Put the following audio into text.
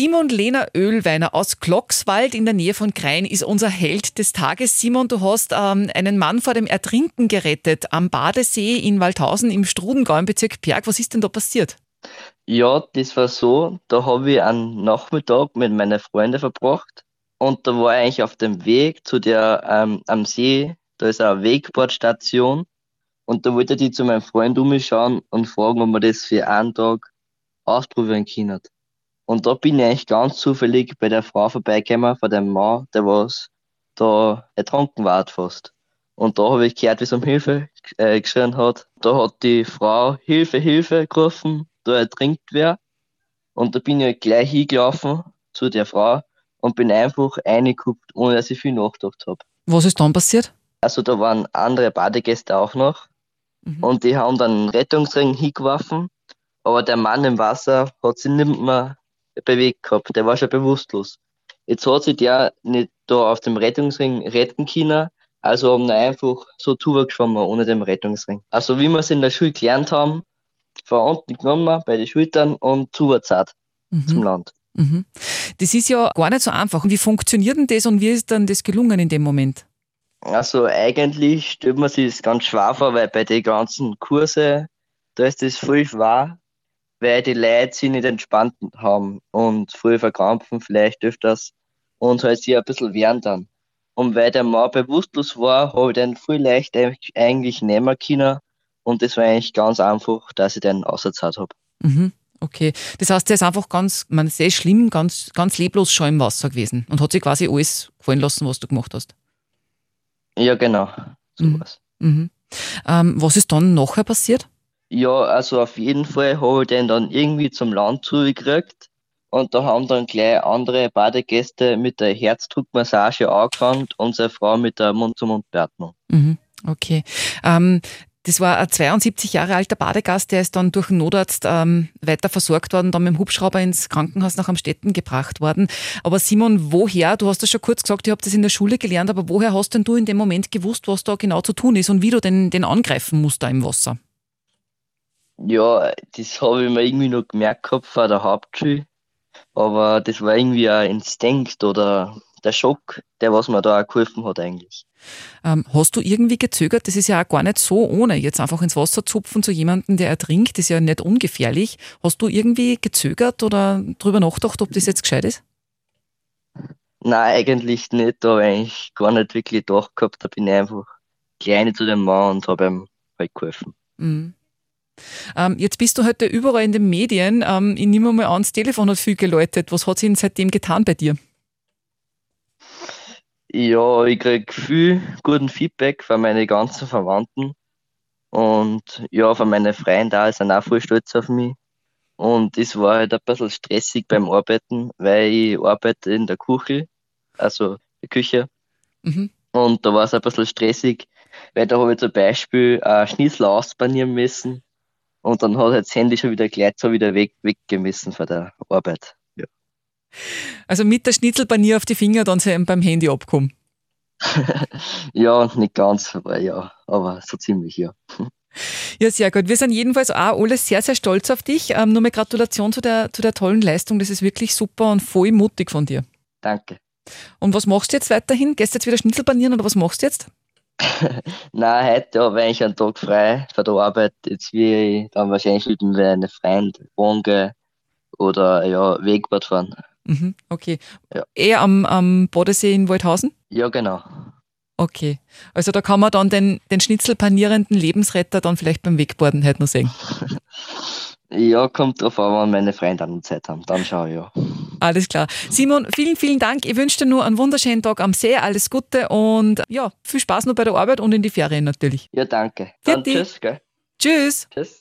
Simon Lehner Ölweiner aus Glockswald in der Nähe von Grein ist unser Held des Tages. Simon, du hast ähm, einen Mann vor dem Ertrinken gerettet am Badesee in Waldhausen im Strudengau im Bezirk Berg. Was ist denn da passiert? Ja, das war so, da habe ich einen Nachmittag mit meinen Freunden verbracht und da war ich eigentlich auf dem Weg zu der ähm, am See, da ist eine Wegbootstation und da wollte ich zu meinem Freund umschauen und fragen, ob man das für einen Tag ausprobieren können. Und da bin ich eigentlich ganz zufällig bei der Frau vorbeigekommen, von dem Mann, der was da ertrunken war fast. Und da habe ich gehört, wie es um Hilfe äh, geschrien hat. Da hat die Frau Hilfe, Hilfe gerufen, da ertrinkt wer. Und da bin ich gleich hingelaufen zu der Frau und bin einfach reingekuppt, ohne dass ich viel nachgedacht habe. Was ist dann passiert? Also da waren andere Badegäste auch noch. Mhm. Und die haben dann einen Rettungsring hingeworfen. Aber der Mann im Wasser hat sich nicht mehr bewegt gehabt. Der war schon bewusstlos. Jetzt hat sich der nicht da auf dem Rettungsring retten können, also haben wir einfach so drüber geschwommen ohne den Rettungsring. Also wie wir es in der Schule gelernt haben, von unten genommen bei den Schultern und zugezahlt mhm. zum Land. Mhm. Das ist ja gar nicht so einfach. Wie funktioniert denn das und wie ist dann das gelungen in dem Moment? Also eigentlich stellt man sich das ganz schwer vor, weil bei den ganzen Kurse, da ist das voll schwer, weil die Leute sich nicht entspannt haben und früh verkrampfen vielleicht öfters und halt sich ein bisschen wehren dann. Und weil der Mann bewusstlos war, habe ich den viel leicht eigentlich nehmen können und das war eigentlich ganz einfach, dass ich den ausgezahlt habe. Mhm. Okay, das heißt, der ist einfach ganz, man sehr schlimm, ganz, ganz leblos schon im Wasser gewesen und hat sich quasi alles gefallen lassen, was du gemacht hast. Ja, genau. So mhm. Mhm. Ähm, was ist dann nachher passiert? Ja, also auf jeden Fall habe ich den dann irgendwie zum Land zugekriegt. Und da haben dann gleich andere Badegäste mit der Herzdruckmassage angefangen und seine Frau mit der Mund-zu-Mund-Beatmung. Mhm, okay. Ähm, das war ein 72 Jahre alter Badegast, der ist dann durch den Notarzt ähm, weiter versorgt worden, dann mit dem Hubschrauber ins Krankenhaus nach Amstetten gebracht worden. Aber Simon, woher, du hast das schon kurz gesagt, ich habe das in der Schule gelernt, aber woher hast denn du in dem Moment gewusst, was da genau zu tun ist und wie du den, den angreifen musst da im Wasser? Ja, das habe ich mir irgendwie noch gemerkt gehabt vor der Hauptschule. Aber das war irgendwie ein Instinkt oder der Schock, der was mir da auch geholfen hat eigentlich. Ähm, hast du irgendwie gezögert? Das ist ja auch gar nicht so ohne, jetzt einfach ins Wasser zupfen zu jemandem, der ertrinkt, ist ja nicht ungefährlich. Hast du irgendwie gezögert oder darüber nachgedacht, ob das jetzt gescheit ist? Nein, eigentlich nicht. Da habe ich eigentlich gar nicht wirklich gedacht gehabt. Da bin ich einfach kleine zu dem Mann und habe ihm halt geholfen. Mhm. Ähm, jetzt bist du heute überall in den Medien. Ähm, ich nehme mal an, das Telefon hat viel geläutet. Was hat sich denn seitdem getan bei dir? Ja, ich kriege viel guten Feedback von meinen ganzen Verwandten. Und ja, von meinen Freunden da sind auch voll stolz auf mich. Und es war halt ein bisschen stressig beim Arbeiten, weil ich arbeite in der Küche, also der Küche. Mhm. Und da war es ein bisschen stressig, weil da habe ich zum Beispiel ein Schnitzel ausbanieren müssen und dann hat er das Handy schon wieder gleich so wieder weg, weggemessen von der Arbeit. Ja. Also mit der Schnitzelpanier auf die Finger dann beim Handy abkommen. ja, nicht ganz, aber ja, aber so ziemlich, ja. Ja, sehr gut. Wir sind jedenfalls auch alle sehr, sehr stolz auf dich. Ähm, nur mal Gratulation zu der, zu der tollen Leistung. Das ist wirklich super und voll mutig von dir. Danke. Und was machst du jetzt weiterhin? Gehst du jetzt wieder Schnitzel panieren oder was machst du jetzt? Nein, heute habe ich eigentlich einen Tag frei von der Arbeit. Jetzt will ich dann wahrscheinlich mit meinen Freunden wohnen oder ja, Wegbad fahren. Mhm, okay. Ja. Eher am, am Bodensee in Waldhausen? Ja, genau. Okay. Also da kann man dann den, den schnitzelpanierenden Lebensretter dann vielleicht beim Wegborden heute noch sehen. ja, kommt drauf an, wann meine Freunde an Zeit haben. Dann schaue ich ja. Alles klar. Simon, vielen, vielen Dank. Ich wünsche dir nur einen wunderschönen Tag am See. Alles Gute und ja, viel Spaß noch bei der Arbeit und in die Ferien natürlich. Ja, danke. Dann tschüss, gell? Tschüss. Tschüss.